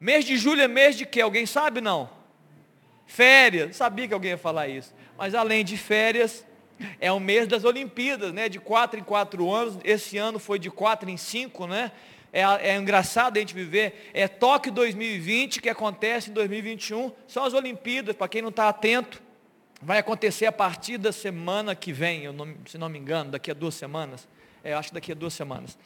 Mês de julho é mês de quê? Alguém sabe não? Férias. Sabia que alguém ia falar isso. Mas além de férias, é o mês das Olimpíadas, né? De quatro em quatro anos. Esse ano foi de quatro em cinco, né? É, é engraçado a gente viver. É Tóquio 2020 que acontece em 2021. São as Olimpíadas, para quem não está atento. Vai acontecer a partir da semana que vem, não, se não me engano, daqui a duas semanas. É, acho que daqui a duas semanas.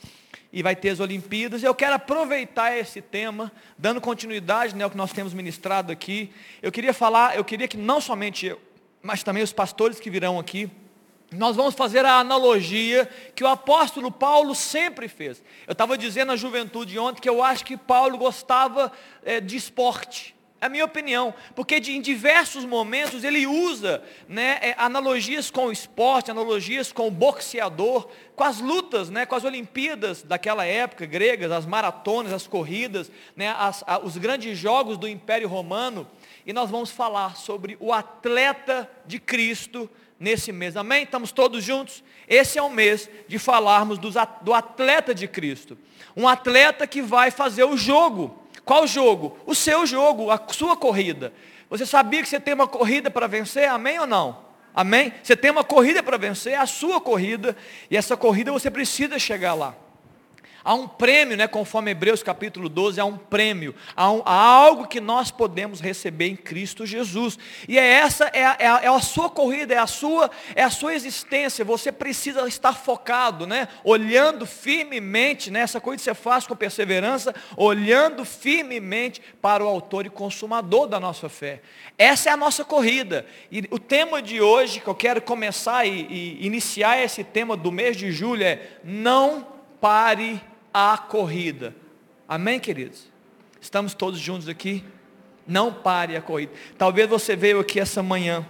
E vai ter as Olimpíadas. Eu quero aproveitar esse tema, dando continuidade né, ao que nós temos ministrado aqui. Eu queria falar, eu queria que não somente eu, mas também os pastores que virão aqui, nós vamos fazer a analogia que o apóstolo Paulo sempre fez. Eu estava dizendo na juventude ontem que eu acho que Paulo gostava é, de esporte. É a minha opinião, porque de, em diversos momentos ele usa né, é, analogias com o esporte, analogias com o boxeador, com as lutas, né, com as Olimpíadas daquela época, gregas, as maratonas, as corridas, né, as, a, os grandes jogos do Império Romano. E nós vamos falar sobre o atleta de Cristo nesse mês. Amém? Estamos todos juntos? Esse é o mês de falarmos do atleta de Cristo. Um atleta que vai fazer o jogo qual jogo? O seu jogo, a sua corrida. Você sabia que você tem uma corrida para vencer? Amém ou não? Amém? Você tem uma corrida para vencer, a sua corrida, e essa corrida você precisa chegar lá. Há um prêmio, né, conforme Hebreus capítulo 12, há um prêmio, há, um, há algo que nós podemos receber em Cristo Jesus. E é essa, é a, é a, é a, sua corrida, é a sua, é a sua existência. Você precisa estar focado, né, olhando firmemente, né, essa coisa que você faz com perseverança, olhando firmemente para o autor e consumador da nossa fé. Essa é a nossa corrida. E o tema de hoje, que eu quero começar e, e iniciar esse tema do mês de julho é, não pare a corrida. Amém, queridos? Estamos todos juntos aqui? Não pare a corrida. Talvez você veio aqui essa manhã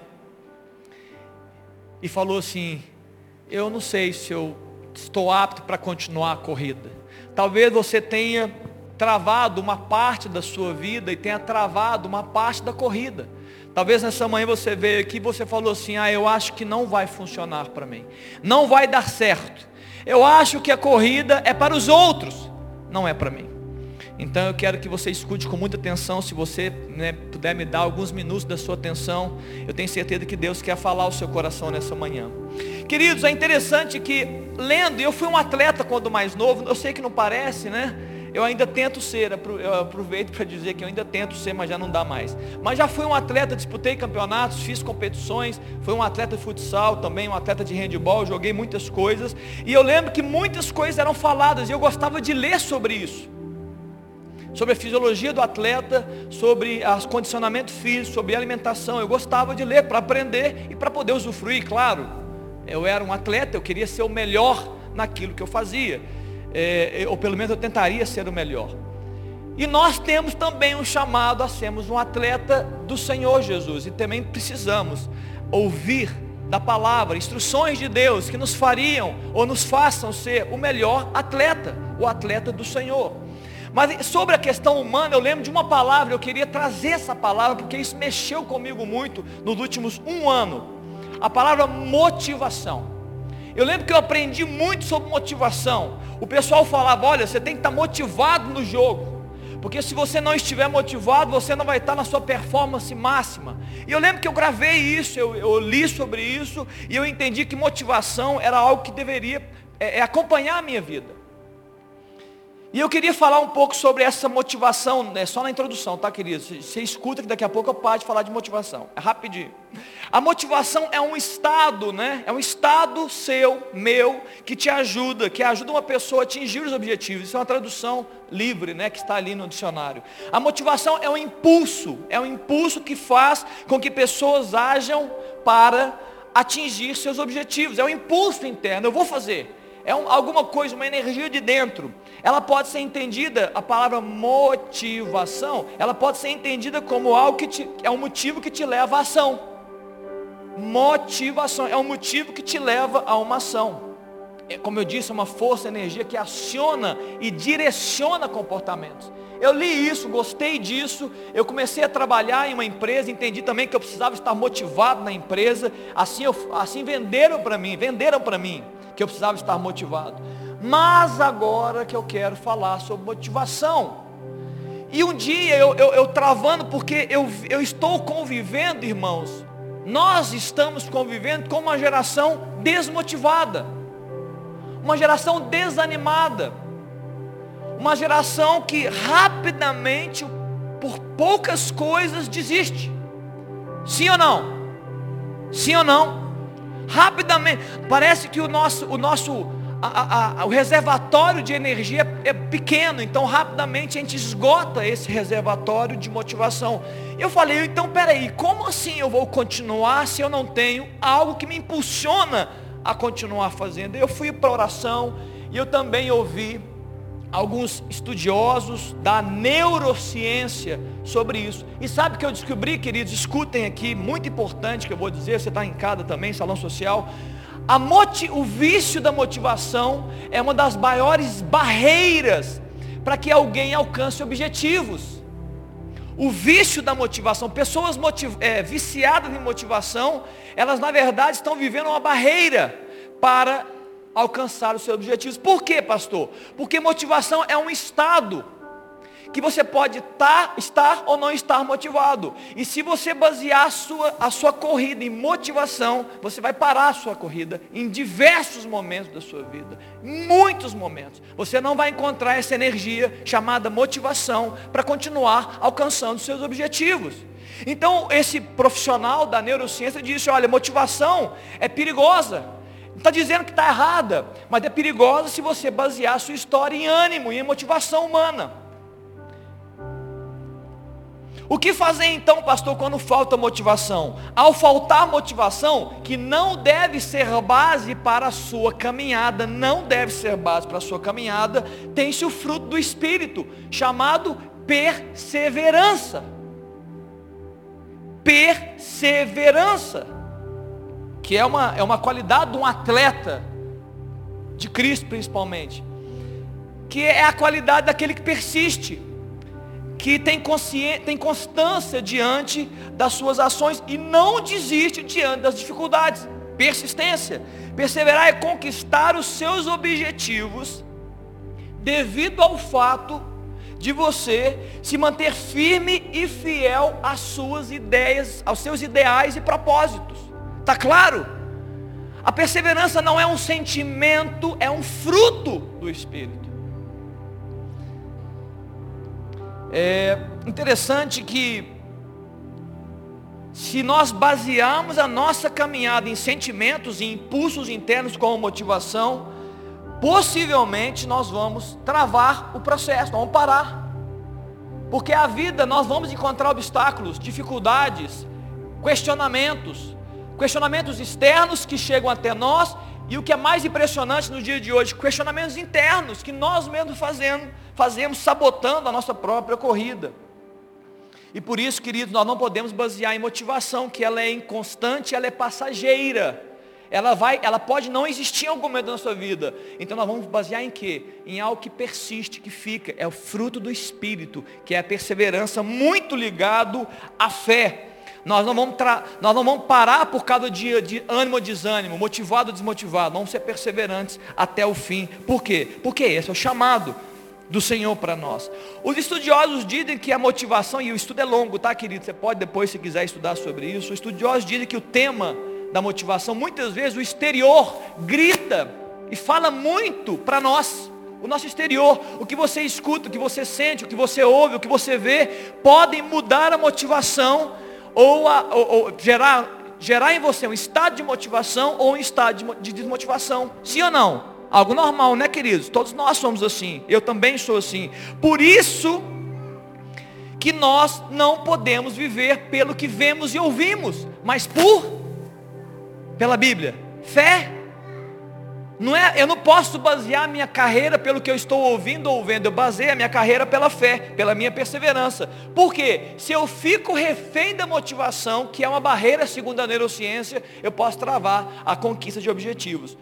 e falou assim: Eu não sei se eu estou apto para continuar a corrida. Talvez você tenha travado uma parte da sua vida e tenha travado uma parte da corrida. Talvez nessa manhã você veio aqui e você falou assim: Ah, eu acho que não vai funcionar para mim. Não vai dar certo. Eu acho que a corrida é para os outros, não é para mim. Então eu quero que você escute com muita atenção. Se você né, puder me dar alguns minutos da sua atenção, eu tenho certeza que Deus quer falar ao seu coração nessa manhã. Queridos, é interessante que lendo, eu fui um atleta quando mais novo, eu sei que não parece, né? Eu ainda tento ser, eu aproveito para dizer que eu ainda tento ser, mas já não dá mais. Mas já fui um atleta, disputei campeonatos, fiz competições, fui um atleta de futsal também, um atleta de handebol, joguei muitas coisas. E eu lembro que muitas coisas eram faladas e eu gostava de ler sobre isso. Sobre a fisiologia do atleta, sobre os condicionamento físico, sobre alimentação. Eu gostava de ler para aprender e para poder usufruir, claro. Eu era um atleta, eu queria ser o melhor naquilo que eu fazia é, ou pelo menos eu tentaria ser o melhor. E nós temos também um chamado a sermos um atleta do Senhor Jesus. E também precisamos ouvir da palavra, instruções de Deus que nos fariam ou nos façam ser o melhor atleta, o atleta do Senhor. Mas sobre a questão humana, eu lembro de uma palavra, eu queria trazer essa palavra, porque isso mexeu comigo muito nos últimos um ano. A palavra motivação. Eu lembro que eu aprendi muito sobre motivação. O pessoal falava, olha, você tem que estar motivado no jogo. Porque se você não estiver motivado, você não vai estar na sua performance máxima. E eu lembro que eu gravei isso, eu, eu li sobre isso, e eu entendi que motivação era algo que deveria é, é acompanhar a minha vida. E eu queria falar um pouco sobre essa motivação, né, só na introdução, tá, querido? Você escuta que daqui a pouco eu paro de falar de motivação. É rapidinho. A motivação é um estado, né? É um estado seu, meu, que te ajuda, que ajuda uma pessoa a atingir os objetivos. Isso é uma tradução livre, né, que está ali no dicionário. A motivação é um impulso, é um impulso que faz com que pessoas ajam para atingir seus objetivos. É um impulso interno. Eu vou fazer. É um, alguma coisa, uma energia de dentro ela pode ser entendida, a palavra motivação, ela pode ser entendida como algo que te, é um motivo que te leva à ação. Motivação é um motivo que te leva a uma ação. É, como eu disse, é uma força, energia que aciona e direciona comportamentos. Eu li isso, gostei disso, eu comecei a trabalhar em uma empresa, entendi também que eu precisava estar motivado na empresa, assim, eu, assim venderam para mim, venderam para mim que eu precisava estar motivado. Mas agora que eu quero falar sobre motivação. E um dia eu, eu, eu travando, porque eu, eu estou convivendo, irmãos, nós estamos convivendo com uma geração desmotivada, uma geração desanimada, uma geração que rapidamente, por poucas coisas, desiste. Sim ou não? Sim ou não? Rapidamente, parece que o nosso, o nosso a, a, o reservatório de energia é pequeno, então rapidamente a gente esgota esse reservatório de motivação. Eu falei, então peraí, como assim eu vou continuar se eu não tenho algo que me impulsiona a continuar fazendo? Eu fui para oração e eu também ouvi alguns estudiosos da neurociência sobre isso. E sabe o que eu descobri, queridos? Escutem aqui, muito importante que eu vou dizer, você está em casa também, salão social. A moti o vício da motivação é uma das maiores barreiras para que alguém alcance objetivos. O vício da motivação, pessoas motiv é, viciadas em motivação, elas na verdade estão vivendo uma barreira para alcançar os seus objetivos. Por quê, pastor? Porque motivação é um estado que você pode tar, estar ou não estar motivado. E se você basear a sua, a sua corrida em motivação, você vai parar a sua corrida em diversos momentos da sua vida. Muitos momentos. Você não vai encontrar essa energia chamada motivação para continuar alcançando seus objetivos. Então, esse profissional da neurociência disse, olha, motivação é perigosa. Não está dizendo que está errada, mas é perigosa se você basear a sua história em ânimo e em motivação humana. O que fazer então, pastor, quando falta motivação? Ao faltar motivação, que não deve ser base para a sua caminhada, não deve ser base para a sua caminhada, tem-se o fruto do Espírito, chamado perseverança. Perseverança que é uma, é uma qualidade de um atleta, de Cristo principalmente, que é a qualidade daquele que persiste, que tem, consciência, tem constância diante das suas ações e não desiste diante das dificuldades. Persistência. Perseverar é conquistar os seus objetivos devido ao fato de você se manter firme e fiel às suas ideias, aos seus ideais e propósitos. Está claro? A perseverança não é um sentimento, é um fruto do Espírito. É interessante que, se nós basearmos a nossa caminhada em sentimentos e impulsos internos como motivação, possivelmente nós vamos travar o processo, vamos parar. Porque a vida nós vamos encontrar obstáculos, dificuldades, questionamentos, questionamentos externos que chegam até nós e o que é mais impressionante no dia de hoje, questionamentos internos que nós mesmos fazemos, fazemos sabotando a nossa própria corrida. E por isso, queridos, nós não podemos basear em motivação, que ela é inconstante, ela é passageira. Ela vai, ela pode não existir em algum momento da nossa vida. Então nós vamos basear em quê? Em algo que persiste, que fica. É o fruto do Espírito, que é a perseverança, muito ligado à fé. Nós não vamos, nós não vamos parar por causa de, de ânimo ou desânimo, motivado ou desmotivado. Vamos ser perseverantes até o fim. Por quê? Porque esse é o chamado do Senhor para nós. Os estudiosos dizem que a motivação, e o estudo é longo, tá querido? Você pode depois, se quiser estudar sobre isso. Os estudiosos dizem que o tema da motivação, muitas vezes o exterior grita e fala muito para nós. O nosso exterior, o que você escuta, o que você sente, o que você ouve, o que você vê, podem mudar a motivação ou, a, ou, ou gerar, gerar em você um estado de motivação ou um estado de, de desmotivação. Sim ou não? Algo normal, né, queridos? Todos nós somos assim. Eu também sou assim. Por isso que nós não podemos viver pelo que vemos e ouvimos, mas por pela Bíblia. Fé não é, eu não posso basear minha carreira pelo que eu estou ouvindo ou vendo. Eu baseio a minha carreira pela fé, pela minha perseverança. Por quê? Se eu fico refém da motivação, que é uma barreira segundo a neurociência, eu posso travar a conquista de objetivos.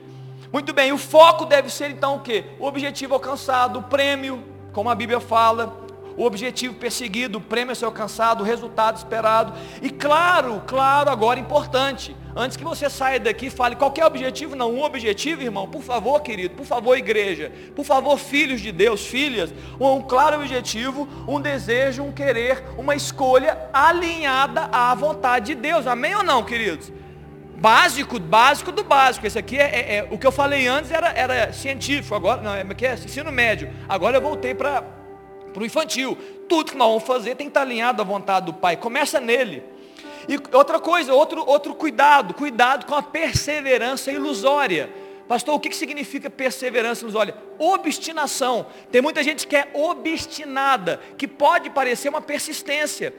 Muito bem, o foco deve ser então o quê? O objetivo alcançado, o prêmio, como a Bíblia fala, o objetivo perseguido, o prêmio a ser alcançado, o resultado esperado. E claro, claro, agora importante, antes que você saia daqui fale qualquer objetivo, não, um objetivo, irmão, por favor, querido, por favor, igreja, por favor, filhos de Deus, filhas, um claro objetivo, um desejo, um querer, uma escolha alinhada à vontade de Deus. Amém ou não, queridos? básico, básico do básico. Esse aqui é, é, é, o que eu falei antes era, era científico, agora não, é, é, é ensino médio. Agora eu voltei para o infantil. Tudo que nós vamos fazer tem que estar alinhado à vontade do Pai. Começa nele. E outra coisa, outro, outro cuidado, cuidado com a perseverança ilusória. Pastor, o que significa perseverança ilusória? Obstinação. Tem muita gente que é obstinada, que pode parecer uma persistência.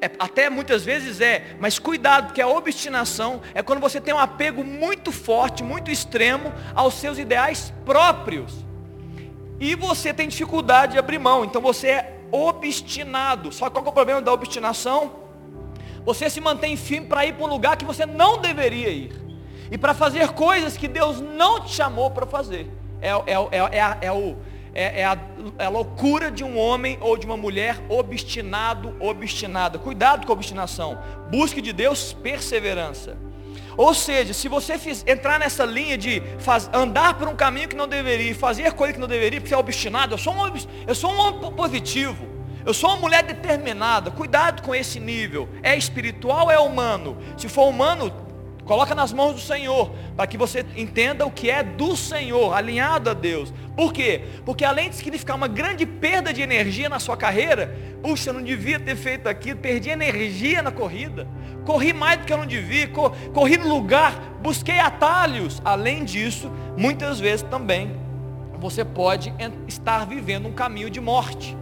É, até muitas vezes é, mas cuidado, porque a obstinação é quando você tem um apego muito forte, muito extremo aos seus ideais próprios. E você tem dificuldade de abrir mão, então você é obstinado. Só qual é o problema da obstinação? Você se mantém firme para ir para um lugar que você não deveria ir. E para fazer coisas que Deus não te chamou para fazer. É, é, é, é, é o é, é, a, é, a, loucura de um homem ou de uma mulher obstinado, obstinada. Cuidado com a obstinação. Busque de Deus perseverança. Ou seja, se você fiz, entrar nessa linha de faz, andar por um caminho que não deveria, fazer coisa que não deveria, porque é obstinado, eu sou um, eu sou um homem positivo. Eu sou uma mulher determinada. Cuidado com esse nível. É espiritual é humano? Se for humano, Coloca nas mãos do Senhor, para que você entenda o que é do Senhor, alinhado a Deus. Por quê? Porque além de significar uma grande perda de energia na sua carreira, puxa, eu não devia ter feito aquilo, perdi energia na corrida, corri mais do que eu não devia, corri no lugar, busquei atalhos. Além disso, muitas vezes também você pode estar vivendo um caminho de morte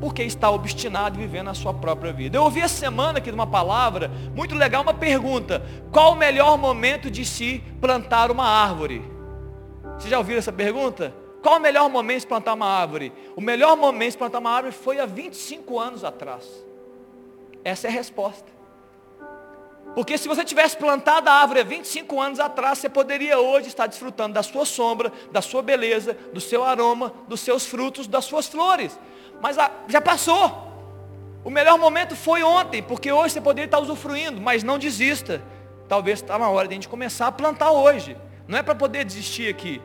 porque está obstinado vivendo a sua própria vida. Eu ouvi essa semana aqui uma palavra muito legal, uma pergunta: qual o melhor momento de se plantar uma árvore? Você já ouviu essa pergunta? Qual o melhor momento de plantar uma árvore? O melhor momento de plantar uma árvore foi há 25 anos atrás. Essa é a resposta. Porque se você tivesse plantado a árvore há 25 anos atrás, você poderia hoje estar desfrutando da sua sombra, da sua beleza, do seu aroma, dos seus frutos, das suas flores. Mas a, já passou. O melhor momento foi ontem, porque hoje você poderia estar usufruindo, mas não desista. Talvez está na hora de a gente começar a plantar hoje. Não é para poder desistir aqui.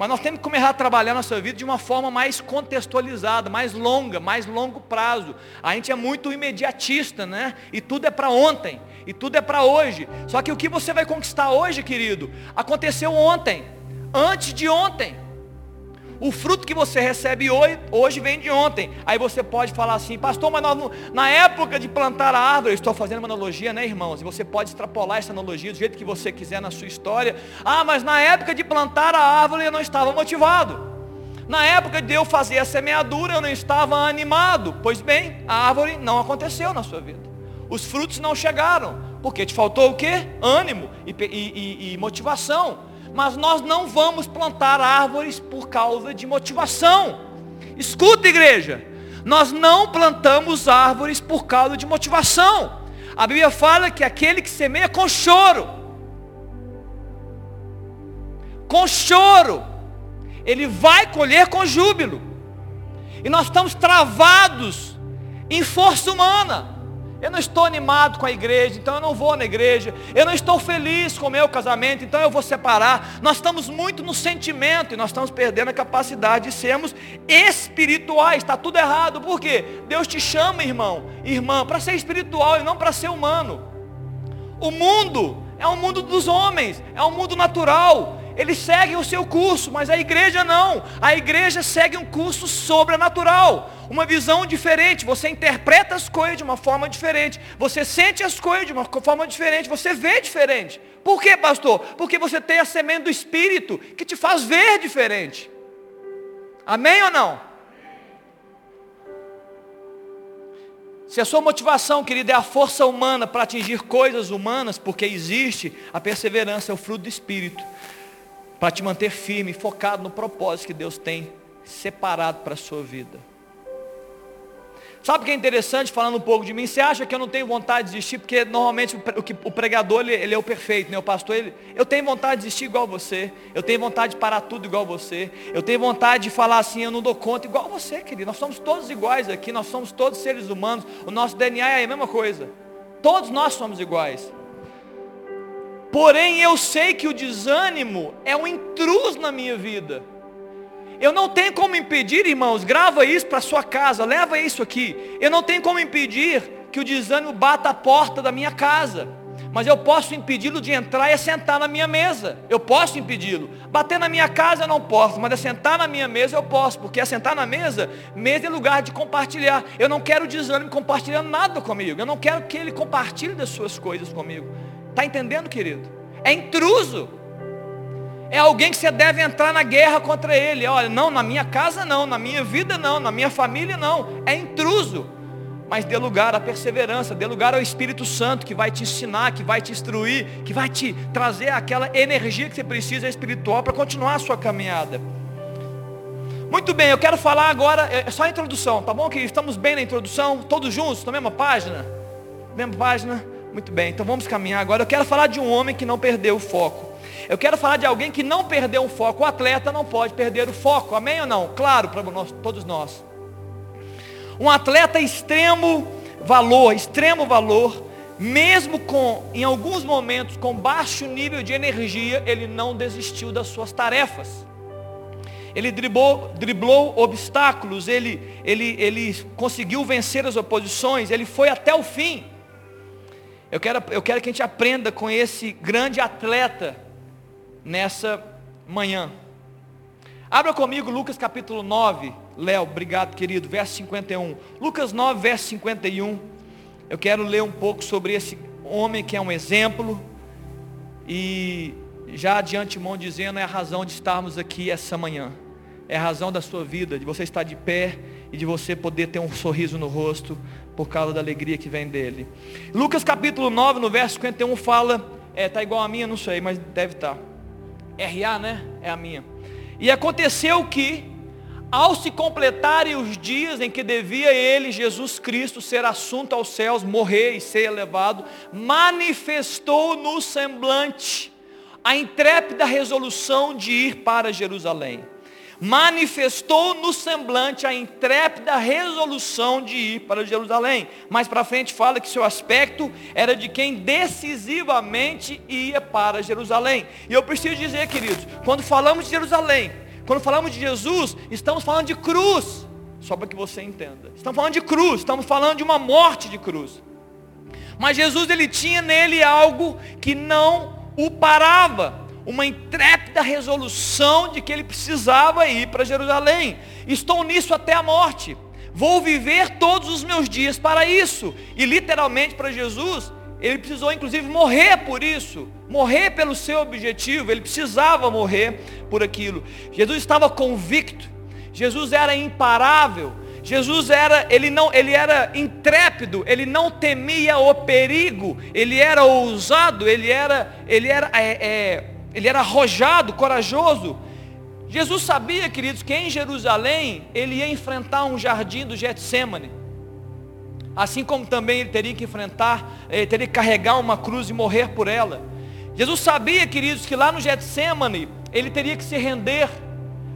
Mas nós temos que começar a trabalhar nossa vida de uma forma mais contextualizada, mais longa, mais longo prazo. A gente é muito imediatista, né? E tudo é para ontem, e tudo é para hoje. Só que o que você vai conquistar hoje, querido, aconteceu ontem, antes de ontem. O fruto que você recebe hoje, hoje vem de ontem. Aí você pode falar assim, pastor, mas nós, na época de plantar a árvore, estou fazendo uma analogia, né, irmãos? E você pode extrapolar essa analogia do jeito que você quiser na sua história. Ah, mas na época de plantar a árvore eu não estava motivado. Na época de eu fazer a semeadura eu não estava animado. Pois bem, a árvore não aconteceu na sua vida. Os frutos não chegaram. Porque te faltou o quê? Ânimo e, e, e, e motivação mas nós não vamos plantar árvores por causa de motivação. Escuta, igreja, nós não plantamos árvores por causa de motivação. A Bíblia fala que aquele que semeia com choro, com choro, ele vai colher com júbilo. E nós estamos travados em força humana. Eu não estou animado com a igreja, então eu não vou na igreja. Eu não estou feliz com o meu casamento, então eu vou separar. Nós estamos muito no sentimento e nós estamos perdendo a capacidade de sermos espirituais. Está tudo errado. Por quê? Deus te chama, irmão, irmã, para ser espiritual e não para ser humano. O mundo é um mundo dos homens, é um mundo natural. Eles seguem o seu curso, mas a igreja não. A igreja segue um curso sobrenatural, uma visão diferente. Você interpreta as coisas de uma forma diferente. Você sente as coisas de uma forma diferente. Você vê diferente. Por quê, pastor? Porque você tem a semente do Espírito que te faz ver diferente. Amém ou não? Se a sua motivação, querida, é a força humana para atingir coisas humanas, porque existe, a perseverança é o fruto do Espírito para te manter firme, focado no propósito que Deus tem separado para a sua vida. Sabe o que é interessante, falando um pouco de mim? Você acha que eu não tenho vontade de desistir? Porque normalmente o pregador, ele, ele é o perfeito, né? O pastor, ele, eu tenho vontade de desistir igual você. Eu tenho vontade de parar tudo igual você. Eu tenho vontade de falar assim, eu não dou conta igual você, querido. Nós somos todos iguais aqui, nós somos todos seres humanos. O nosso DNA é a mesma coisa. Todos nós somos iguais. Porém, eu sei que o desânimo é um intruso na minha vida. Eu não tenho como impedir, irmãos, grava isso para sua casa, leva isso aqui. Eu não tenho como impedir que o desânimo bata a porta da minha casa. Mas eu posso impedi-lo de entrar e sentar na minha mesa. Eu posso impedi-lo. Bater na minha casa eu não posso, mas sentar na minha mesa eu posso, porque sentar na mesa, mesa é lugar de compartilhar. Eu não quero o desânimo compartilhando nada comigo. Eu não quero que ele compartilhe das suas coisas comigo. Está entendendo, querido? É intruso. É alguém que você deve entrar na guerra contra ele. Olha, não, na minha casa não, na minha vida não, na minha família não. É intruso. Mas dê lugar à perseverança, dê lugar ao Espírito Santo que vai te ensinar, que vai te instruir, que vai te trazer aquela energia que você precisa espiritual para continuar a sua caminhada. Muito bem, eu quero falar agora, é, é só a introdução, tá bom? Que estamos bem na introdução, todos juntos, na mesma página? Mesma página? Muito bem, então vamos caminhar agora. Eu quero falar de um homem que não perdeu o foco. Eu quero falar de alguém que não perdeu o foco. O atleta não pode perder o foco. Amém ou não? Claro, para nós, todos nós. Um atleta extremo valor, extremo valor, mesmo com, em alguns momentos, com baixo nível de energia, ele não desistiu das suas tarefas. Ele driblou, driblou obstáculos, ele, ele, ele conseguiu vencer as oposições, ele foi até o fim. Eu quero, eu quero que a gente aprenda com esse grande atleta nessa manhã. Abra comigo Lucas capítulo 9. Léo, obrigado querido. Verso 51. Lucas 9, verso 51. Eu quero ler um pouco sobre esse homem que é um exemplo. E já de antemão dizendo é a razão de estarmos aqui essa manhã. É a razão da sua vida, de você estar de pé e de você poder ter um sorriso no rosto por causa da alegria que vem dele. Lucas capítulo 9, no verso 51 fala, é, tá igual a minha, não sei, mas deve estar. Tá. RA, né? É a minha. E aconteceu que, ao se completarem os dias em que devia ele, Jesus Cristo, ser assunto aos céus, morrer e ser elevado, manifestou no semblante a intrépida resolução de ir para Jerusalém manifestou no semblante a intrépida resolução de ir para Jerusalém. Mais para frente fala que seu aspecto era de quem decisivamente ia para Jerusalém. E eu preciso dizer, queridos, quando falamos de Jerusalém, quando falamos de Jesus, estamos falando de cruz. Só para que você entenda. Estamos falando de cruz, estamos falando de uma morte de cruz. Mas Jesus ele tinha nele algo que não o parava uma intrépida resolução de que ele precisava ir para Jerusalém. Estou nisso até a morte. Vou viver todos os meus dias para isso. E literalmente para Jesus, ele precisou inclusive morrer por isso, morrer pelo seu objetivo, ele precisava morrer por aquilo. Jesus estava convicto, Jesus era imparável, Jesus era, ele não, ele era intrépido, ele não temia o perigo, ele era ousado, ele era, ele era é, é, ele era arrojado, corajoso. Jesus sabia, queridos, que em Jerusalém ele ia enfrentar um jardim do Getsemane. Assim como também ele teria que enfrentar, ele teria que carregar uma cruz e morrer por ela. Jesus sabia, queridos, que lá no Getsemane ele teria que se render.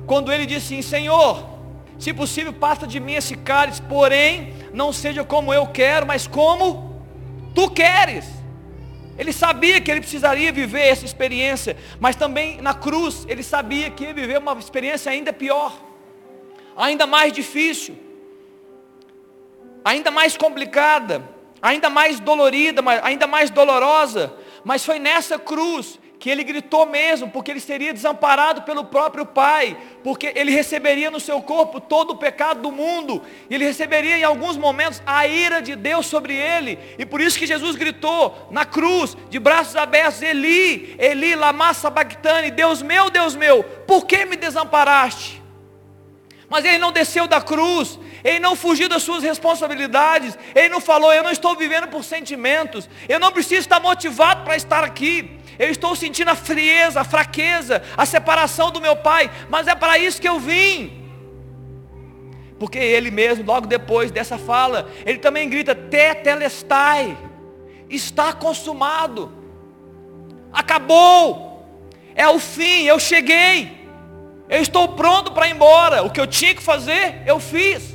Quando ele disse assim, Senhor, se possível passa de mim esse cálice, porém não seja como eu quero, mas como tu queres. Ele sabia que ele precisaria viver essa experiência, mas também na cruz ele sabia que ia viver uma experiência ainda pior, ainda mais difícil, ainda mais complicada, ainda mais dolorida, ainda mais dolorosa. Mas foi nessa cruz que ele gritou mesmo, porque ele seria desamparado pelo próprio Pai, porque ele receberia no seu corpo todo o pecado do mundo, ele receberia em alguns momentos a ira de Deus sobre ele, e por isso que Jesus gritou na cruz, de braços abertos, Eli, Eli, lama sabachthani, Deus meu, Deus meu, por que me desamparaste? Mas ele não desceu da cruz, ele não fugiu das suas responsabilidades, ele não falou, eu não estou vivendo por sentimentos, eu não preciso estar motivado para estar aqui, eu estou sentindo a frieza, a fraqueza, a separação do meu pai, mas é para isso que eu vim. Porque ele mesmo, logo depois dessa fala, ele também grita, tetelestai, está consumado, acabou, é o fim, eu cheguei, eu estou pronto para ir embora, o que eu tinha que fazer, eu fiz.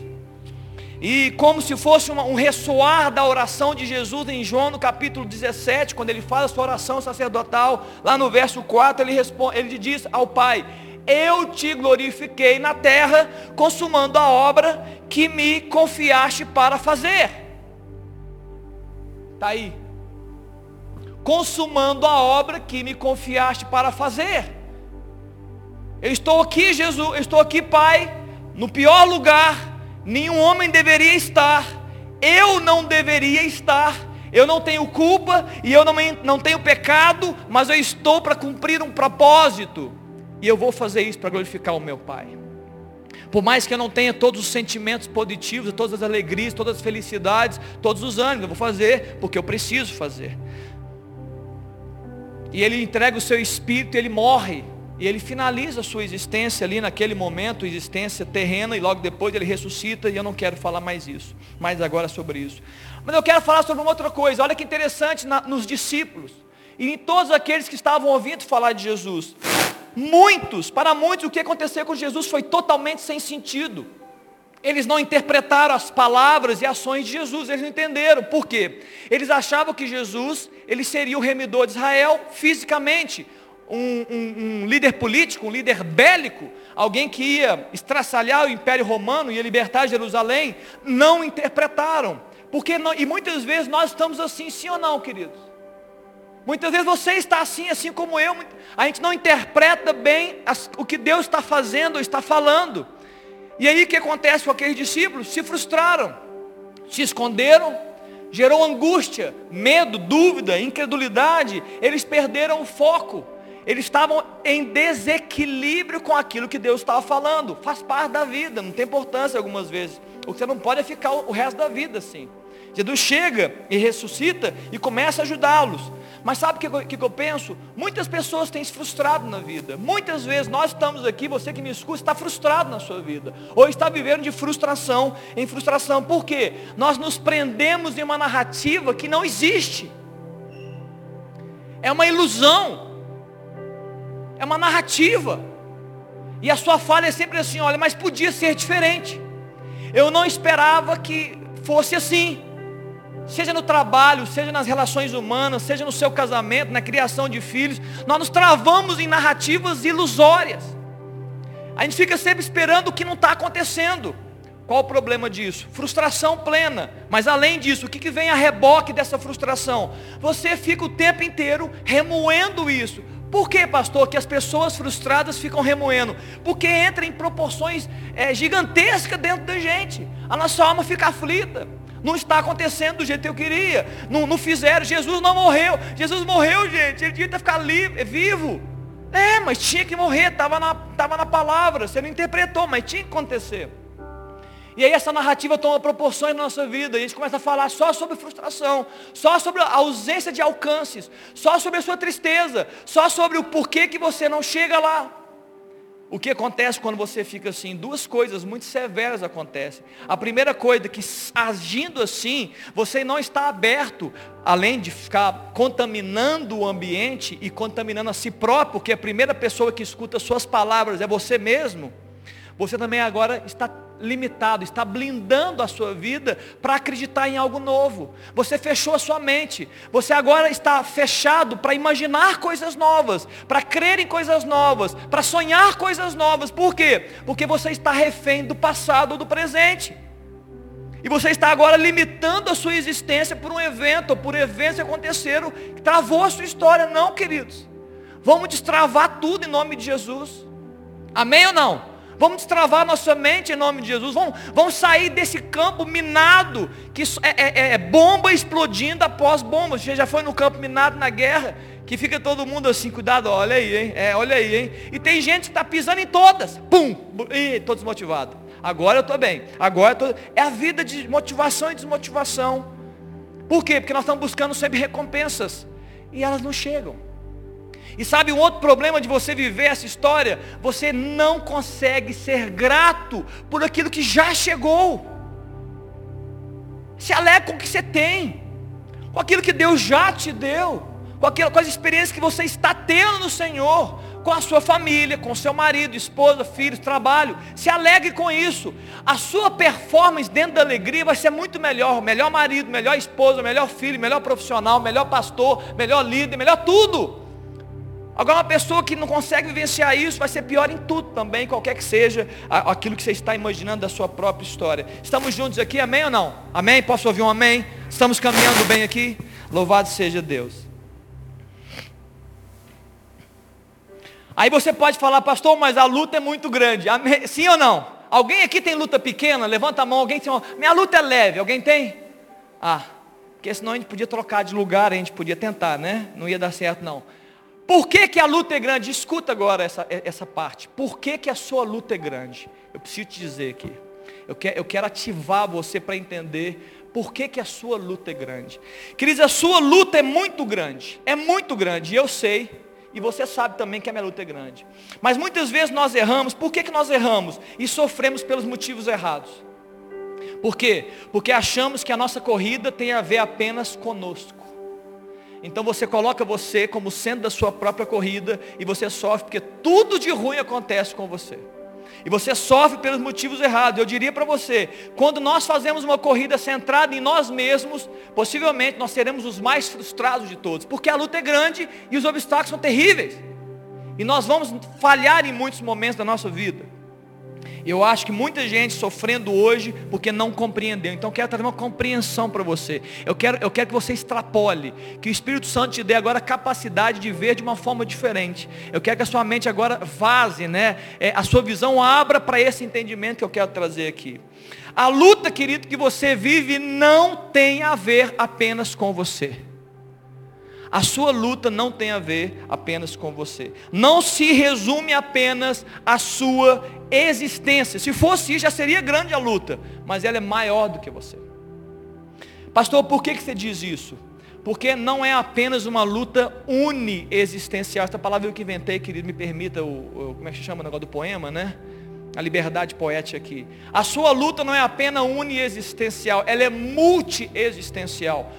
E como se fosse um ressoar da oração de Jesus em João no capítulo 17, quando ele faz a sua oração sacerdotal, lá no verso 4, ele, responde, ele diz ao Pai, eu te glorifiquei na terra, consumando a obra que me confiaste para fazer. Está aí. Consumando a obra que me confiaste para fazer. Eu estou aqui, Jesus, eu estou aqui, Pai, no pior lugar nenhum homem deveria estar, eu não deveria estar, eu não tenho culpa e eu não, não tenho pecado, mas eu estou para cumprir um propósito, e eu vou fazer isso para glorificar o meu Pai. Por mais que eu não tenha todos os sentimentos positivos, todas as alegrias, todas as felicidades, todos os ânimos, eu vou fazer porque eu preciso fazer. E ele entrega o seu espírito, ele morre e ele finaliza a sua existência ali naquele momento, existência terrena, e logo depois ele ressuscita, e eu não quero falar mais isso, mais agora sobre isso. Mas eu quero falar sobre uma outra coisa, olha que interessante na, nos discípulos, e em todos aqueles que estavam ouvindo falar de Jesus. Muitos, para muitos, o que aconteceu com Jesus foi totalmente sem sentido. Eles não interpretaram as palavras e ações de Jesus, eles não entenderam. Por quê? Eles achavam que Jesus, ele seria o remidor de Israel fisicamente, um, um, um, líder político, um líder bélico, alguém que ia estraçalhar o Império Romano, ia libertar Jerusalém, não interpretaram. Porque não, e muitas vezes nós estamos assim, sim ou não, queridos? Muitas vezes você está assim, assim como eu. A gente não interpreta bem as, o que Deus está fazendo ou está falando. E aí o que acontece com aqueles discípulos? Se frustraram, se esconderam, gerou angústia, medo, dúvida, incredulidade. Eles perderam o foco eles estavam em desequilíbrio com aquilo que Deus estava falando. Faz parte da vida, não tem importância algumas vezes. O que você não pode é ficar o resto da vida assim. Jesus chega e ressuscita e começa a ajudá-los. Mas sabe o que, que, eu penso? Muitas pessoas têm se frustrado na vida. Muitas vezes nós estamos aqui, você que me escuta, está frustrado na sua vida. Ou está vivendo de frustração em frustração. Por quê? Nós nos prendemos em uma narrativa que não existe. É uma ilusão é uma narrativa. E a sua fala é sempre assim, olha, mas podia ser diferente. Eu não esperava que fosse assim. Seja no trabalho, seja nas relações humanas, seja no seu casamento, na criação de filhos, nós nos travamos em narrativas ilusórias. A gente fica sempre esperando o que não está acontecendo. Qual o problema disso? Frustração plena. Mas além disso, o que, que vem a reboque dessa frustração? Você fica o tempo inteiro remoendo isso. Por que, pastor, que as pessoas frustradas ficam remoendo? Porque entra em proporções é, gigantescas dentro da gente. A nossa alma fica aflita. Não está acontecendo do jeito que eu queria. Não, não fizeram. Jesus não morreu. Jesus morreu, gente. Ele devia ficar livre, vivo. É, mas tinha que morrer. Estava na, tava na palavra. Você não interpretou, mas tinha que acontecer. E aí essa narrativa toma proporções na nossa vida. E a gente começa a falar só sobre frustração, só sobre a ausência de alcances, só sobre a sua tristeza, só sobre o porquê que você não chega lá. O que acontece quando você fica assim? Duas coisas muito severas acontecem. A primeira coisa é que agindo assim, você não está aberto, além de ficar contaminando o ambiente e contaminando a si próprio, porque a primeira pessoa que escuta suas palavras é você mesmo. Você também agora está limitado, está blindando a sua vida para acreditar em algo novo. Você fechou a sua mente. Você agora está fechado para imaginar coisas novas, para crer em coisas novas, para sonhar coisas novas. Por quê? Porque você está refém do passado ou do presente. E você está agora limitando a sua existência por um evento, ou por eventos que aconteceram, que travou a sua história. Não, queridos. Vamos destravar tudo em nome de Jesus. Amém ou não? Vamos destravar nossa mente em nome de Jesus. Vamos, vamos sair desse campo minado, que é, é, é bomba explodindo após bomba. Você já foi no campo minado na guerra, que fica todo mundo assim, cuidado, olha aí, hein? É, olha aí, hein? E tem gente que está pisando em todas. Pum! Ih, estou desmotivado. Agora eu estou bem. Agora eu tô... É a vida de motivação e desmotivação. Por quê? Porque nós estamos buscando sempre recompensas. E elas não chegam. E sabe um outro problema de você viver essa história? Você não consegue ser grato por aquilo que já chegou. Se alegra com o que você tem, com aquilo que Deus já te deu, com, aquilo, com as experiências que você está tendo no Senhor com a sua família, com seu marido, esposa, filhos, trabalho. Se alegre com isso. A sua performance dentro da alegria vai ser muito melhor. Melhor marido, melhor esposa, melhor filho, melhor profissional, melhor pastor, melhor líder, melhor tudo. Agora uma pessoa que não consegue vivenciar isso vai ser pior em tudo também, qualquer que seja aquilo que você está imaginando da sua própria história. Estamos juntos aqui, amém ou não? Amém? Posso ouvir um amém? Estamos caminhando bem aqui? Louvado seja Deus. Aí você pode falar, pastor, mas a luta é muito grande. Sim ou não? Alguém aqui tem luta pequena? Levanta a mão, alguém tem. Minha luta é leve, alguém tem? Ah, porque senão a gente podia trocar de lugar, a gente podia tentar, né? Não ia dar certo não. Por que, que a luta é grande? Escuta agora essa, essa parte. Por que, que a sua luta é grande? Eu preciso te dizer aqui. Eu quero, eu quero ativar você para entender por que, que a sua luta é grande. Queridos, a sua luta é muito grande. É muito grande. E eu sei e você sabe também que a minha luta é grande. Mas muitas vezes nós erramos. Por que, que nós erramos? E sofremos pelos motivos errados. Por quê? Porque achamos que a nossa corrida tem a ver apenas conosco. Então você coloca você como sendo da sua própria corrida e você sofre porque tudo de ruim acontece com você. E você sofre pelos motivos errados. Eu diria para você, quando nós fazemos uma corrida centrada em nós mesmos, possivelmente nós seremos os mais frustrados de todos, porque a luta é grande e os obstáculos são terríveis. E nós vamos falhar em muitos momentos da nossa vida. Eu acho que muita gente sofrendo hoje porque não compreendeu. Então eu quero trazer uma compreensão para você. Eu quero, eu quero que você extrapole. Que o Espírito Santo te dê agora a capacidade de ver de uma forma diferente. Eu quero que a sua mente agora vaze, né? É, a sua visão abra para esse entendimento que eu quero trazer aqui. A luta, querido, que você vive não tem a ver apenas com você. A sua luta não tem a ver apenas com você. Não se resume apenas à sua existência. Se fosse isso, já seria grande a luta. Mas ela é maior do que você. Pastor, por que, que você diz isso? Porque não é apenas uma luta uniexistencial. Essa palavra eu que inventei, querido, me permita, o, o, como é que chama o negócio do poema, né? A liberdade poética aqui. A sua luta não é apenas uniexistencial, ela é multiexistencial.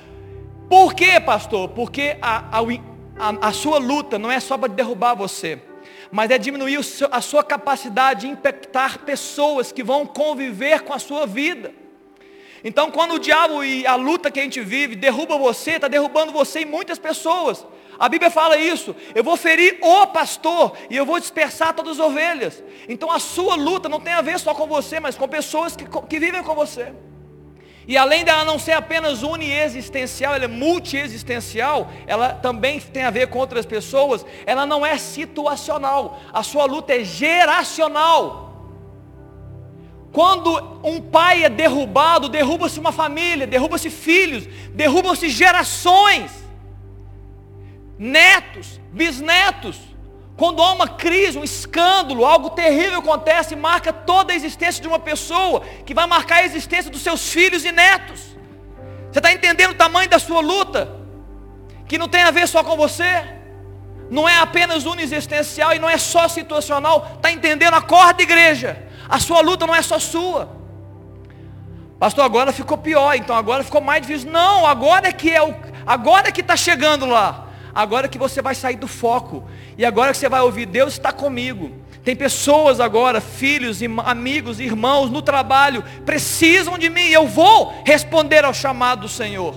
Por quê, pastor? Porque a, a, a, a sua luta não é só para derrubar você, mas é diminuir seu, a sua capacidade de impactar pessoas que vão conviver com a sua vida. Então, quando o diabo e a luta que a gente vive derruba você, está derrubando você e muitas pessoas. A Bíblia fala isso. Eu vou ferir o pastor e eu vou dispersar todas as ovelhas. Então, a sua luta não tem a ver só com você, mas com pessoas que, que vivem com você. E além dela não ser apenas uniexistencial, ela é multiexistencial, ela também tem a ver com outras pessoas, ela não é situacional, a sua luta é geracional. Quando um pai é derrubado, derruba-se uma família, derruba-se filhos, derrubam-se gerações, netos, bisnetos. Quando há uma crise, um escândalo, algo terrível acontece, marca toda a existência de uma pessoa, que vai marcar a existência dos seus filhos e netos. Você está entendendo o tamanho da sua luta? Que não tem a ver só com você, não é apenas uniexistencial e não é só situacional. Está entendendo? Acorda, igreja. A sua luta não é só sua. Pastor, agora ficou pior, então agora ficou mais difícil. Não, agora é que é o, agora é que está chegando lá. Agora que você vai sair do foco. E agora que você vai ouvir, Deus está comigo. Tem pessoas agora, filhos, amigos, irmãos no trabalho, precisam de mim. Eu vou responder ao chamado do Senhor.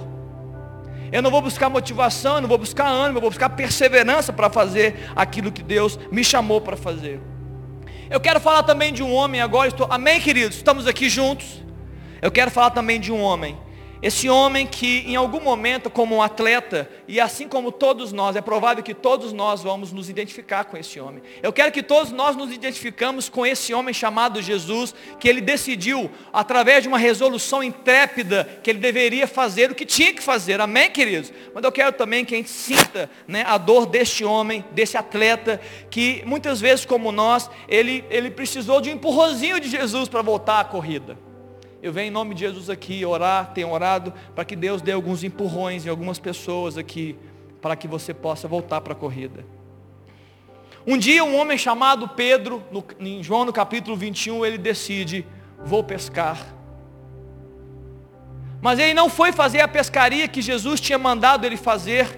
Eu não vou buscar motivação, eu não vou buscar ânimo, eu vou buscar perseverança para fazer aquilo que Deus me chamou para fazer. Eu quero falar também de um homem agora. Estou... Amém, queridos? Estamos aqui juntos. Eu quero falar também de um homem esse homem que em algum momento, como um atleta, e assim como todos nós, é provável que todos nós vamos nos identificar com esse homem. Eu quero que todos nós nos identificamos com esse homem chamado Jesus, que ele decidiu, através de uma resolução intrépida, que ele deveria fazer o que tinha que fazer. Amém, queridos? Mas eu quero também que a gente sinta né, a dor deste homem, desse atleta, que muitas vezes, como nós, ele, ele precisou de um empurrãozinho de Jesus para voltar à corrida. Eu venho em nome de Jesus aqui orar, tenho orado para que Deus dê alguns empurrões em algumas pessoas aqui, para que você possa voltar para a corrida. Um dia um homem chamado Pedro, no, em João no capítulo 21, ele decide, vou pescar. Mas ele não foi fazer a pescaria que Jesus tinha mandado ele fazer.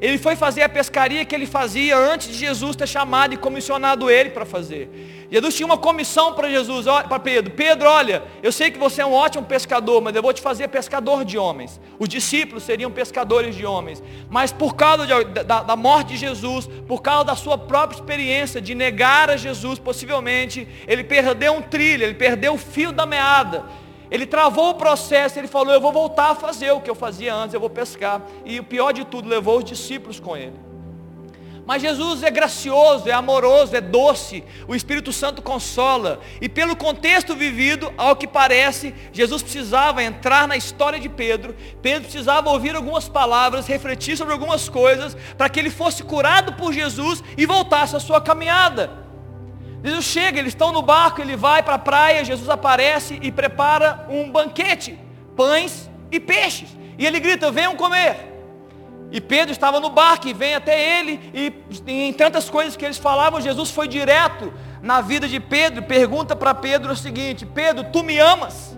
Ele foi fazer a pescaria que ele fazia antes de Jesus ter chamado e comissionado ele para fazer. Jesus tinha uma comissão para Jesus, para Pedro. Pedro, olha, eu sei que você é um ótimo pescador, mas eu vou te fazer pescador de homens. Os discípulos seriam pescadores de homens. Mas por causa de, da, da morte de Jesus, por causa da sua própria experiência de negar a Jesus, possivelmente, ele perdeu um trilho, ele perdeu o fio da meada. Ele travou o processo, ele falou, eu vou voltar a fazer o que eu fazia antes, eu vou pescar. E o pior de tudo, levou os discípulos com ele. Mas Jesus é gracioso, é amoroso, é doce. O Espírito Santo consola. E pelo contexto vivido, ao que parece, Jesus precisava entrar na história de Pedro. Pedro precisava ouvir algumas palavras, refletir sobre algumas coisas, para que ele fosse curado por Jesus e voltasse à sua caminhada. Jesus chega, eles estão no barco, ele vai para a praia, Jesus aparece e prepara um banquete, pães e peixes. E ele grita, venham comer. E Pedro estava no barco e vem até ele, e em tantas coisas que eles falavam, Jesus foi direto na vida de Pedro, pergunta para Pedro o seguinte, Pedro, tu me amas?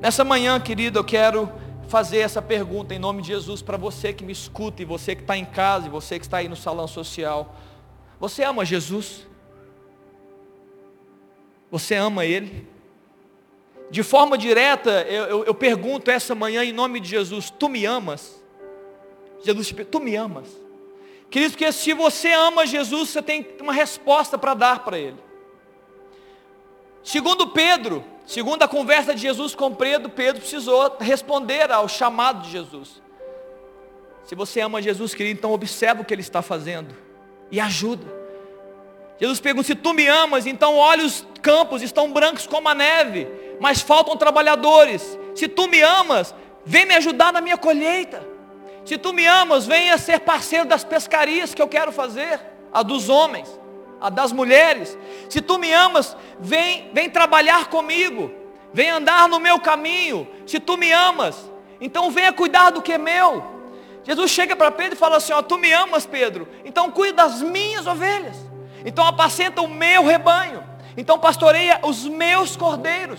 Nessa manhã, querido, eu quero fazer essa pergunta em nome de Jesus para você que me escuta e você que está em casa e você que está aí no salão social. Você ama Jesus? Você ama Ele? De forma direta, eu, eu, eu pergunto essa manhã em nome de Jesus, tu me amas? Jesus tu me amas? Querido, porque se você ama Jesus, você tem uma resposta para dar para Ele. Segundo Pedro, Segundo a conversa de Jesus com Pedro, Pedro precisou responder ao chamado de Jesus. Se você ama Jesus, querido, então observa o que ele está fazendo e ajuda. Jesus pergunta: se tu me amas, então olha os campos, estão brancos como a neve, mas faltam trabalhadores. Se tu me amas, vem me ajudar na minha colheita. Se tu me amas, venha ser parceiro das pescarias que eu quero fazer, a dos homens a das mulheres. Se tu me amas, vem, vem trabalhar comigo. Vem andar no meu caminho. Se tu me amas, então venha cuidar do que é meu. Jesus chega para Pedro e fala assim: ó, tu me amas, Pedro. Então cuida das minhas ovelhas. Então apacenta o meu rebanho. Então pastoreia os meus cordeiros.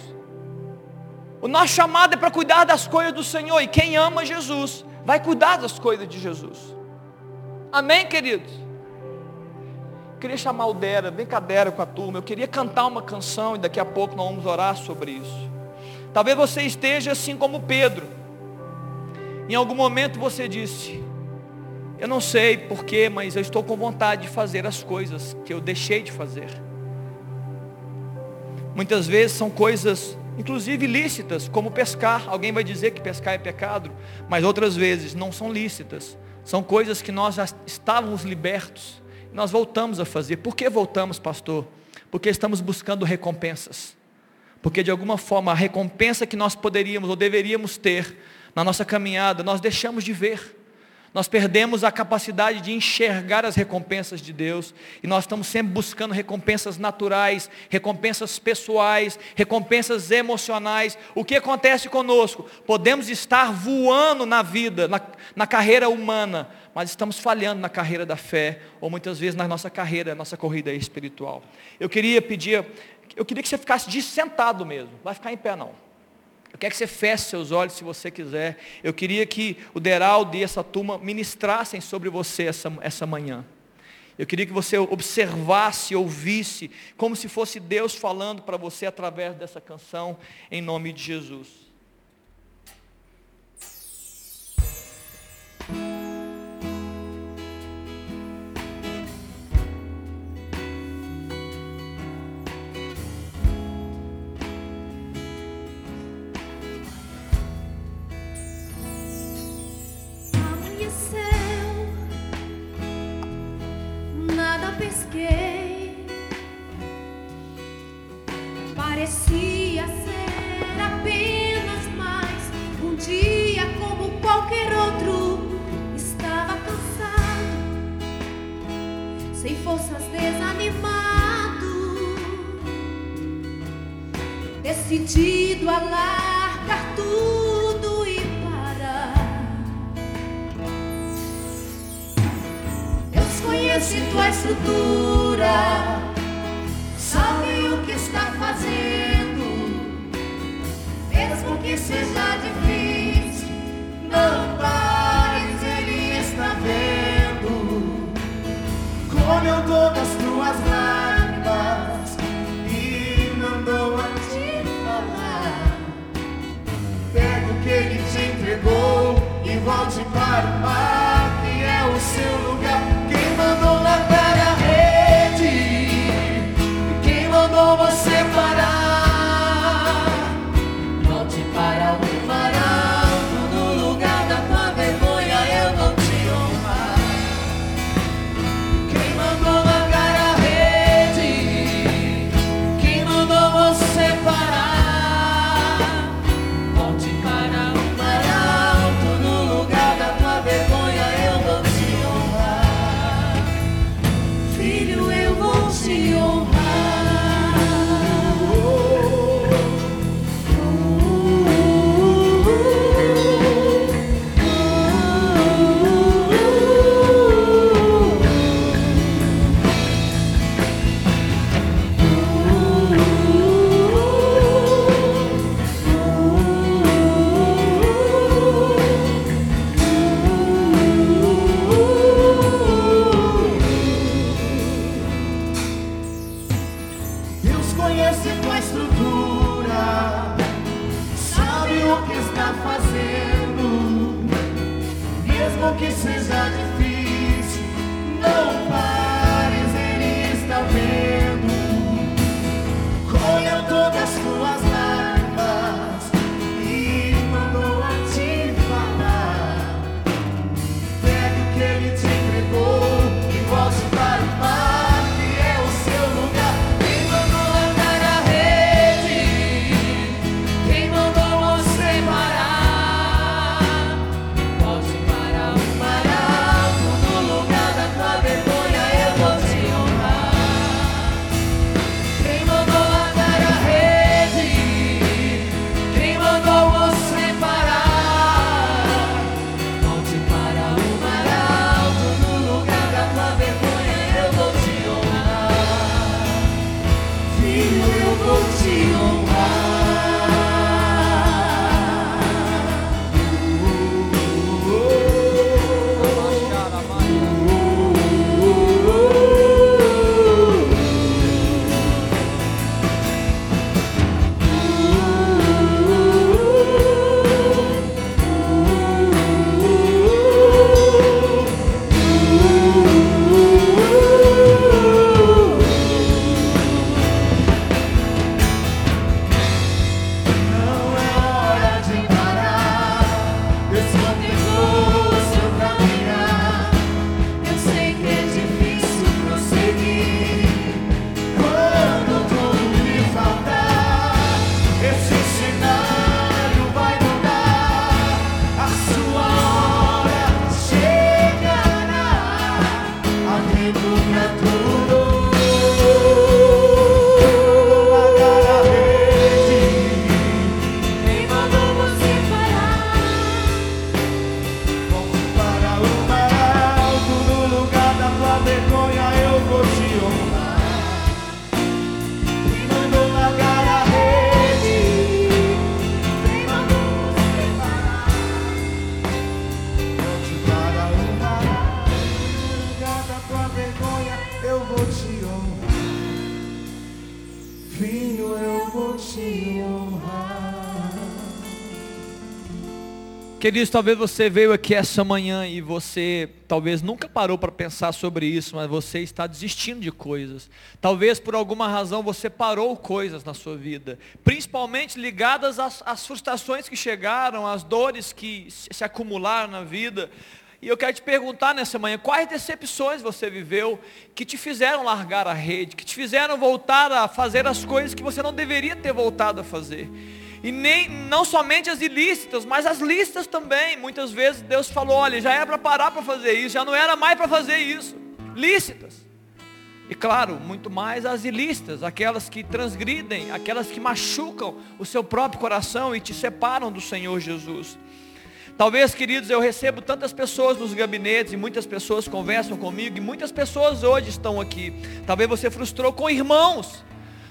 O nosso chamado é para cuidar das coisas do Senhor. E quem ama Jesus vai cuidar das coisas de Jesus. Amém, queridos? Eu queria chamar o Dera, brincadeira com a turma. Eu queria cantar uma canção e daqui a pouco nós vamos orar sobre isso. Talvez você esteja assim como Pedro. Em algum momento você disse: Eu não sei porquê, mas eu estou com vontade de fazer as coisas que eu deixei de fazer. Muitas vezes são coisas, inclusive lícitas, como pescar. Alguém vai dizer que pescar é pecado, mas outras vezes não são lícitas. São coisas que nós já estávamos libertos nós voltamos a fazer. Por que voltamos, pastor? Porque estamos buscando recompensas. Porque de alguma forma a recompensa que nós poderíamos ou deveríamos ter na nossa caminhada, nós deixamos de ver. Nós perdemos a capacidade de enxergar as recompensas de Deus. E nós estamos sempre buscando recompensas naturais, recompensas pessoais, recompensas emocionais. O que acontece conosco? Podemos estar voando na vida, na, na carreira humana, mas estamos falhando na carreira da fé, ou muitas vezes na nossa carreira, na nossa corrida espiritual. Eu queria pedir, eu queria que você ficasse de sentado mesmo, vai ficar em pé não. Eu quero que você feche seus olhos se você quiser. Eu queria que o Deraldo e essa turma ministrassem sobre você essa, essa manhã. Eu queria que você observasse, ouvisse, como se fosse Deus falando para você através dessa canção, em nome de Jesus. Decidido a largar tudo e parar. conhece tua estrutura, sabe o que está fazendo, mesmo que seja difícil, não pares, Ele está vendo. Comeu todas tuas lágrimas volte para o mar, que é o seu lugar. Queridos, talvez você veio aqui essa manhã e você talvez nunca parou para pensar sobre isso, mas você está desistindo de coisas. Talvez por alguma razão você parou coisas na sua vida, principalmente ligadas às, às frustrações que chegaram, às dores que se se acumularam na vida. E eu quero te perguntar nessa manhã, quais decepções você viveu que te fizeram largar a rede, que te fizeram voltar a fazer as coisas que você não deveria ter voltado a fazer. E nem, não somente as ilícitas, mas as lícitas também. Muitas vezes Deus falou, olha, já era para parar para fazer isso, já não era mais para fazer isso. Lícitas. E claro, muito mais as ilícitas, aquelas que transgridem, aquelas que machucam o seu próprio coração e te separam do Senhor Jesus. Talvez, queridos, eu recebo tantas pessoas nos gabinetes e muitas pessoas conversam comigo e muitas pessoas hoje estão aqui. Talvez você frustrou com irmãos.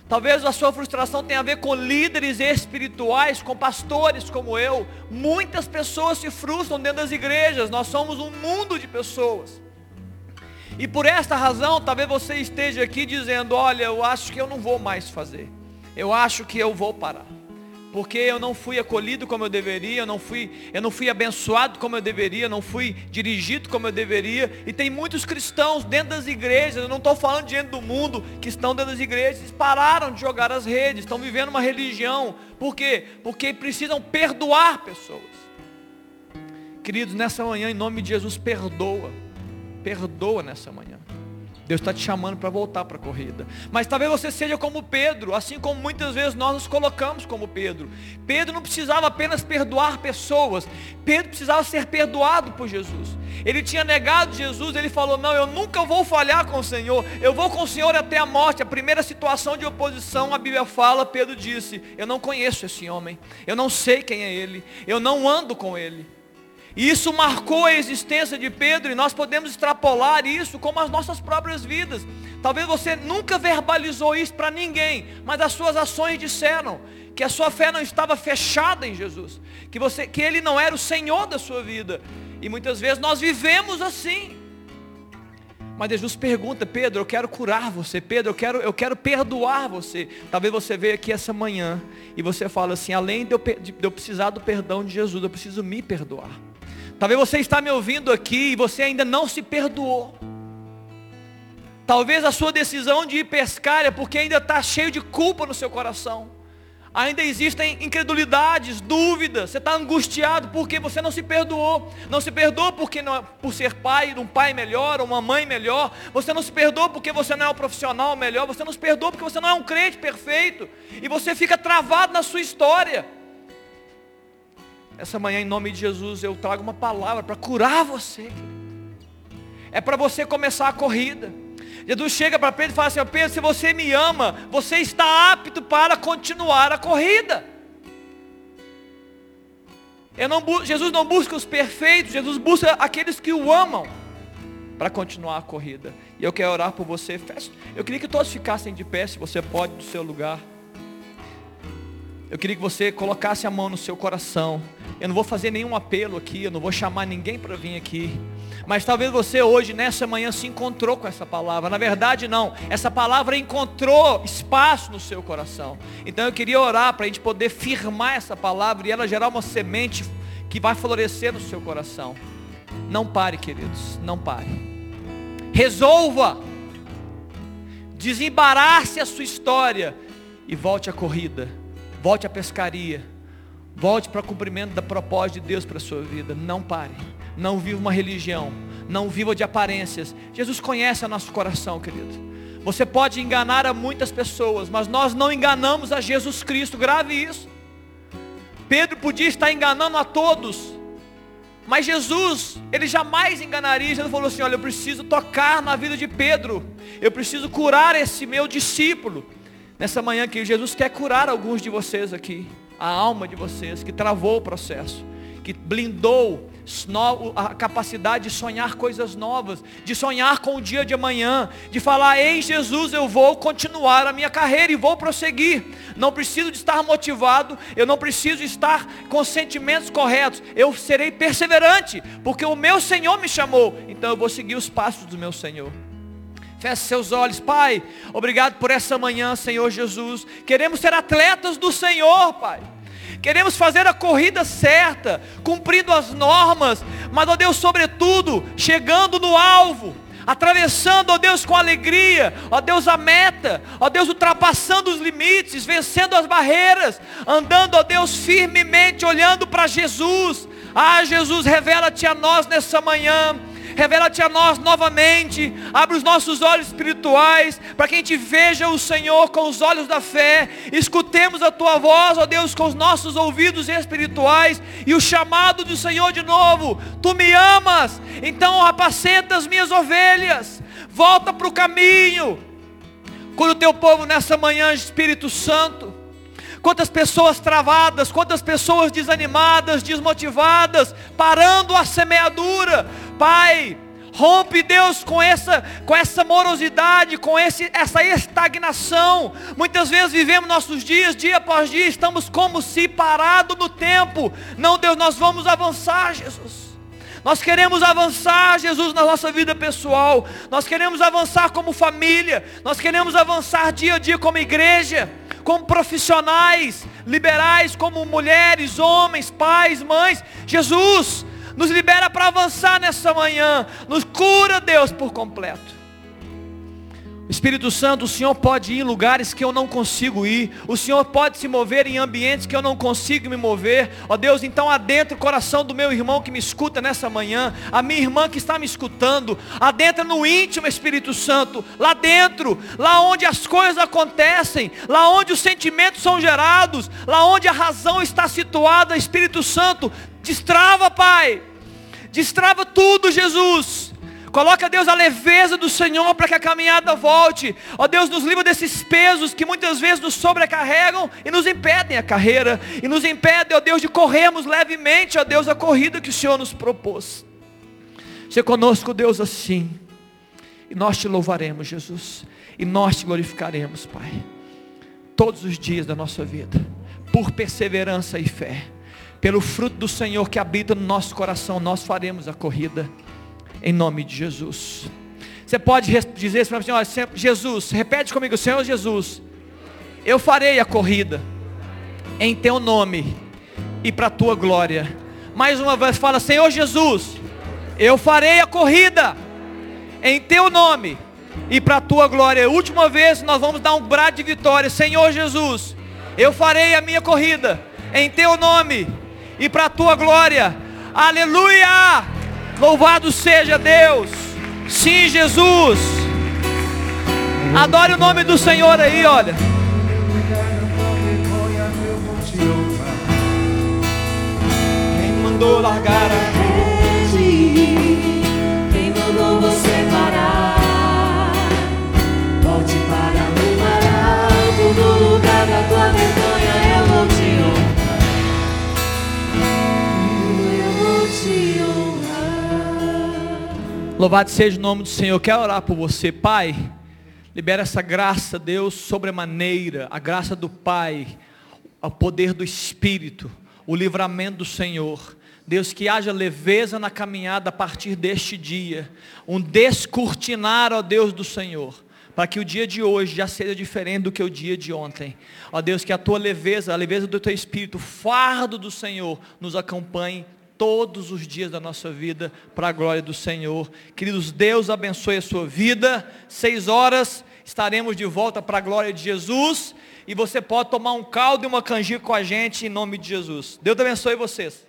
Talvez a sua frustração tenha a ver com líderes espirituais, com pastores como eu. Muitas pessoas se frustram dentro das igrejas. Nós somos um mundo de pessoas. E por esta razão, talvez você esteja aqui dizendo: Olha, eu acho que eu não vou mais fazer. Eu acho que eu vou parar porque eu não fui acolhido como eu deveria, eu não fui, eu não fui abençoado como eu deveria, não fui dirigido como eu deveria. E tem muitos cristãos dentro das igrejas, eu não estou falando diante do mundo, que estão dentro das igrejas, pararam de jogar as redes, estão vivendo uma religião. Por quê? Porque precisam perdoar pessoas. Queridos, nessa manhã, em nome de Jesus, perdoa. Perdoa nessa manhã. Deus está te chamando para voltar para a corrida. Mas talvez você seja como Pedro, assim como muitas vezes nós nos colocamos como Pedro. Pedro não precisava apenas perdoar pessoas, Pedro precisava ser perdoado por Jesus. Ele tinha negado Jesus, ele falou: Não, eu nunca vou falhar com o Senhor, eu vou com o Senhor até a morte. A primeira situação de oposição, a Bíblia fala, Pedro disse: Eu não conheço esse homem, eu não sei quem é ele, eu não ando com ele. E isso marcou a existência de Pedro e nós podemos extrapolar isso como as nossas próprias vidas. Talvez você nunca verbalizou isso para ninguém, mas as suas ações disseram que a sua fé não estava fechada em Jesus, que você que ele não era o Senhor da sua vida. E muitas vezes nós vivemos assim. Mas Jesus pergunta, Pedro, eu quero curar você, Pedro, eu quero, eu quero perdoar você. Talvez você veja aqui essa manhã e você fala assim, além de eu, de eu precisar do perdão de Jesus, eu preciso me perdoar. Talvez você está me ouvindo aqui e você ainda não se perdoou. Talvez a sua decisão de ir pescar é porque ainda está cheio de culpa no seu coração. Ainda existem incredulidades, dúvidas. Você está angustiado porque você não se perdoou. Não se perdoou porque não, por ser pai um pai melhor, uma mãe melhor. Você não se perdoou porque você não é um profissional melhor. Você não se perdoou porque você não é um crente perfeito. E você fica travado na sua história. Essa manhã, em nome de Jesus, eu trago uma palavra para curar você. É para você começar a corrida. Jesus chega para Pedro e fala assim: Pedro, se você me ama, você está apto para continuar a corrida. Não, Jesus não busca os perfeitos, Jesus busca aqueles que o amam para continuar a corrida. E eu quero orar por você. Eu queria que todos ficassem de pé, se você pode, do seu lugar. Eu queria que você colocasse a mão no seu coração. Eu não vou fazer nenhum apelo aqui, eu não vou chamar ninguém para vir aqui. Mas talvez você hoje, nessa manhã, se encontrou com essa palavra. Na verdade, não. Essa palavra encontrou espaço no seu coração. Então eu queria orar para a gente poder firmar essa palavra e ela gerar uma semente que vai florescer no seu coração. Não pare, queridos. Não pare. Resolva. Desembarace a sua história e volte à corrida Volte à pescaria. Volte para o cumprimento da propósito de Deus para a sua vida. Não pare. Não viva uma religião. Não viva de aparências. Jesus conhece o nosso coração, querido. Você pode enganar a muitas pessoas, mas nós não enganamos a Jesus Cristo. Grave isso. Pedro podia estar enganando a todos. Mas Jesus, ele jamais enganaria. Jesus falou assim: Olha, eu preciso tocar na vida de Pedro. Eu preciso curar esse meu discípulo. Nessa manhã que Jesus quer curar alguns de vocês aqui, a alma de vocês que travou o processo, que blindou a capacidade de sonhar coisas novas, de sonhar com o dia de amanhã, de falar, ei Jesus, eu vou continuar a minha carreira e vou prosseguir. Não preciso de estar motivado, eu não preciso estar com sentimentos corretos, eu serei perseverante, porque o meu Senhor me chamou, então eu vou seguir os passos do meu Senhor. Feche seus olhos, Pai. Obrigado por essa manhã, Senhor Jesus. Queremos ser atletas do Senhor, Pai. Queremos fazer a corrida certa, cumprindo as normas, mas, ó Deus, sobretudo, chegando no alvo, atravessando, ó Deus, com alegria, ó Deus, a meta, ó Deus, ultrapassando os limites, vencendo as barreiras, andando, ó Deus, firmemente, olhando para Jesus. Ah, Jesus, revela-te a nós nessa manhã revela-te a nós novamente, abre os nossos olhos espirituais, para que a gente veja o Senhor com os olhos da fé, escutemos a tua voz, ó Deus, com os nossos ouvidos espirituais, e o chamado do Senhor de novo, tu me amas, então apacenta as minhas ovelhas, volta para o caminho, quando o teu povo nessa manhã, Espírito Santo, quantas pessoas travadas, quantas pessoas desanimadas, desmotivadas, parando a semeadura. Pai, Rompe, Deus, com essa, com essa morosidade, com esse, essa estagnação. Muitas vezes vivemos nossos dias, dia após dia, estamos como se parado no tempo. Não, Deus, nós vamos avançar, Jesus. Nós queremos avançar, Jesus, na nossa vida pessoal. Nós queremos avançar como família. Nós queremos avançar dia a dia como igreja, como profissionais, liberais, como mulheres, homens, pais, mães. Jesus, nos libera para avançar nessa manhã, nos cura, Deus, por completo. Espírito Santo, o Senhor pode ir em lugares que eu não consigo ir. O Senhor pode se mover em ambientes que eu não consigo me mover. Ó Deus, então adentra o coração do meu irmão que me escuta nessa manhã, a minha irmã que está me escutando. Adentra no íntimo, Espírito Santo, lá dentro, lá onde as coisas acontecem, lá onde os sentimentos são gerados, lá onde a razão está situada, Espírito Santo, destrava, Pai. Destrava tudo, Jesus Coloca, Deus, a leveza do Senhor para que a caminhada volte. Ó Deus, nos livra desses pesos que muitas vezes nos sobrecarregam e nos impedem a carreira. E nos impedem, ó Deus, de corrermos levemente, ó Deus, a corrida que o Senhor nos propôs. Seja conosco, Deus, assim. E nós te louvaremos, Jesus. E nós te glorificaremos, Pai. Todos os dias da nossa vida. Por perseverança e fé. Pelo fruto do Senhor que habita no nosso coração, nós faremos a corrida em nome de Jesus. Você pode dizer isso para mim, olha, Jesus, repete comigo, Senhor Jesus, eu farei a corrida em teu nome e para a tua glória. Mais uma vez fala, Senhor Jesus, eu farei a corrida em teu nome e para a tua glória. Última vez nós vamos dar um brado de vitória, Senhor Jesus, eu farei a minha corrida em teu nome e para a tua glória. Aleluia! Louvado seja Deus. Sim, Jesus. Adore o nome do Senhor aí, olha. Quem mandou largar a rede? Quem mandou você parar? Volte para o mar alto no lugar da tua vergonha. Louvado seja o nome do Senhor. Quero orar por você, Pai. Libera essa graça, Deus, sobremaneira, a graça do Pai, o poder do Espírito, o livramento do Senhor. Deus, que haja leveza na caminhada a partir deste dia, um descortinar, ó Deus do Senhor, para que o dia de hoje já seja diferente do que o dia de ontem. Ó Deus, que a tua leveza, a leveza do teu Espírito, o fardo do Senhor, nos acompanhe todos os dias da nossa vida para a glória do Senhor. Queridos, Deus abençoe a sua vida. Seis horas estaremos de volta para a glória de Jesus. E você pode tomar um caldo e uma canjica com a gente em nome de Jesus. Deus abençoe vocês.